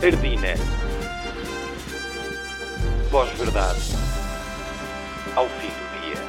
Ardina. Pós-verdade. Ao fim do dia.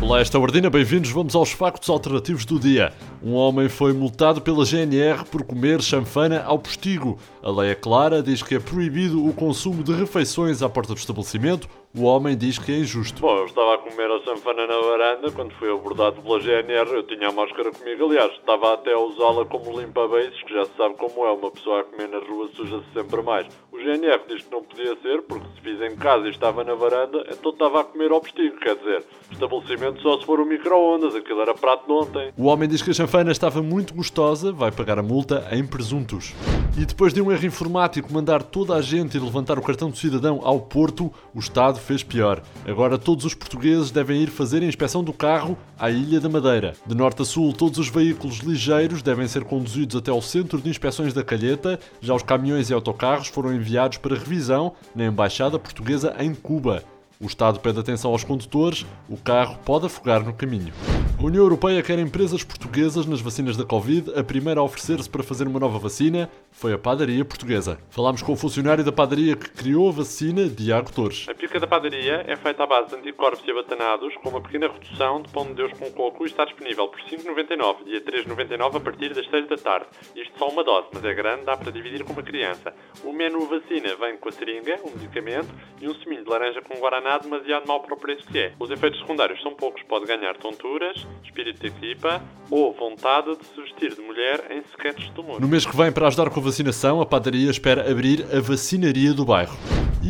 Olá, esta Ordina, bem-vindos. Vamos aos factos alternativos do dia. Um homem foi multado pela GNR por comer chanfana ao postigo. A lei é clara, diz que é proibido o consumo de refeições à porta do estabelecimento. O homem diz que é injusto. Bom, eu estava a comer a chanfana na varanda quando fui abordado pela GNR. Eu tinha a máscara comigo, aliás, estava até a usá-la como limpa-beiços, que já se sabe como é, uma pessoa a comer na rua suja-se sempre mais. O GNR diz que não podia ser, porque se fiz em casa e estava na varanda, então estava a comer ao postigo, quer dizer, estabelecimento só se for o micro-ondas, aquilo era prato de ontem. O homem diz que a chanfana estava muito gostosa, vai pagar a multa em presuntos. E depois de um erro informático mandar toda a gente ir levantar o cartão de cidadão ao Porto, o Estado fez pior. Agora todos os portugueses devem ir fazer a inspeção do carro à Ilha da Madeira. De norte a sul, todos os veículos ligeiros devem ser conduzidos até ao Centro de Inspeções da Calheta. Já os caminhões e autocarros foram enviados para revisão na Embaixada Portuguesa em Cuba. O Estado pede atenção aos condutores, o carro pode afogar no caminho. A União Europeia quer empresas portuguesas nas vacinas da Covid. A primeira a oferecer-se para fazer uma nova vacina foi a padaria portuguesa. Falámos com o funcionário da padaria que criou a vacina, Diago Torres. A pica da padaria é feita à base de anticorpos e abatanados, com uma pequena redução de pão de Deus com coco e está disponível por 5,99 e a 3,99 a partir das 6 da tarde. Isto só uma dose, mas é grande, dá para dividir com uma criança. O menu vacina vem com a seringa, um medicamento e um seminho de laranja com guaraná demasiado mau para o preço que é. Os efeitos secundários são poucos, pode ganhar tonturas, espírito de equipa ou vontade de se vestir de mulher em sketches de humor. No mês que vem, para ajudar com a vacinação, a padaria espera abrir a vacinaria do bairro.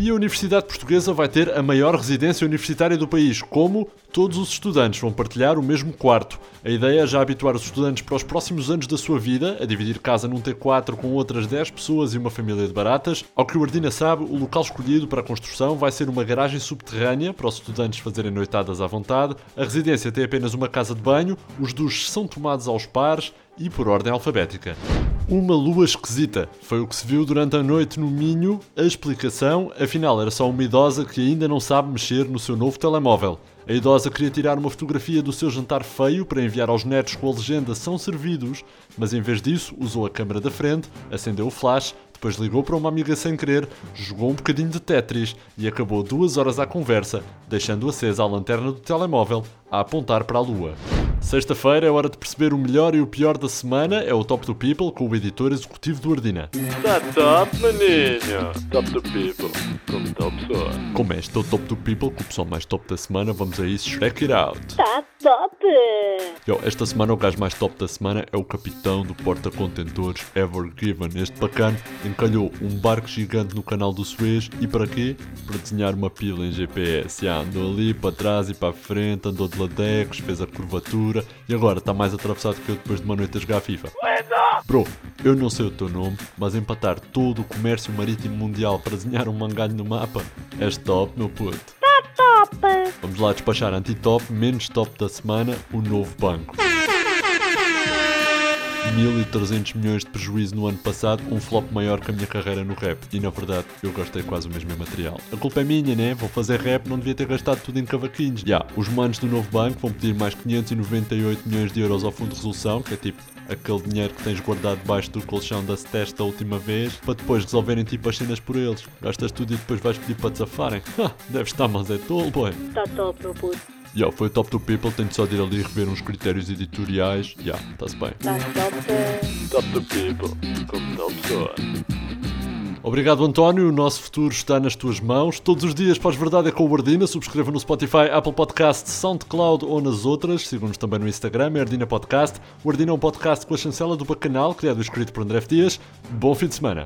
E a Universidade Portuguesa vai ter a maior residência universitária do país. Como? Todos os estudantes vão partilhar o mesmo quarto. A ideia é já habituar os estudantes para os próximos anos da sua vida a dividir casa num T4 com outras 10 pessoas e uma família de baratas. Ao que o Ardina sabe, o local escolhido para a construção vai ser uma garagem subterrânea para os estudantes fazerem noitadas à vontade. A residência tem apenas uma casa de banho, os duches são tomados aos pares e por ordem alfabética. Uma lua esquisita. Foi o que se viu durante a noite no Minho. A explicação, afinal, era só uma idosa que ainda não sabe mexer no seu novo telemóvel. A idosa queria tirar uma fotografia do seu jantar feio para enviar aos netos com a legenda São servidos, mas em vez disso usou a câmera da frente, acendeu o flash, depois ligou para uma amiga sem querer, jogou um bocadinho de Tetris e acabou duas horas à conversa, deixando acesa a lanterna do telemóvel a apontar para a lua. Sexta-feira é hora de perceber o melhor e o pior da semana. É o Top do People com o editor executivo do Ardina. Tá top, maninho! Top do people, como tal pessoa. Como é este é o Top do People, com o pessoal mais top da semana, vamos a isso, check it out! Tá top! Yo, esta semana o gajo mais top da semana é o capitão do porta-contentores Ever Given. Este bacana encalhou um barco gigante no canal do Suez e para quê? Para desenhar uma pila em GPS. Já, andou ali para trás e para a frente, andou de ladecos, fez a curvatura e agora está mais atravessado que eu depois de uma noite a jogar FIFA. Bro, eu não sei o teu nome, mas empatar todo o comércio marítimo mundial para desenhar um mangalho no mapa, és top, meu puto. Lá despachar anti-top, menos top da semana, o novo banco. 1300 milhões de prejuízo no ano passado, um flop maior que a minha carreira no rap. E na verdade, eu gastei quase o mesmo material. A culpa é minha, né? Vou fazer rap, não devia ter gastado tudo em cavaquinhos. Já, os manos do novo banco vão pedir mais 598 milhões de euros ao fundo de resolução, que é tipo aquele dinheiro que tens guardado debaixo do colchão da testa a última vez, para depois resolverem tipo as cenas por eles. Gastas tudo e depois vais pedir para te safarem. Ha, deves estar, mas é tolo, boy. Tá top, meu puto. Yeah, foi o top do people, tenho só de ir ali rever uns critérios editoriais. Yeah, está-se bem. Tá top! Top do people, como tal pessoa. Obrigado, António. O nosso futuro está nas tuas mãos. Todos os dias, pós-verdade, é com o Ardina. Subscreva no Spotify, Apple Podcast, SoundCloud ou nas outras. Siga-nos também no Instagram, é Ardina Podcast. O Ardina é um podcast com a chancela do Bacanal, criado e escrito por André F. Dias. Bom fim de semana.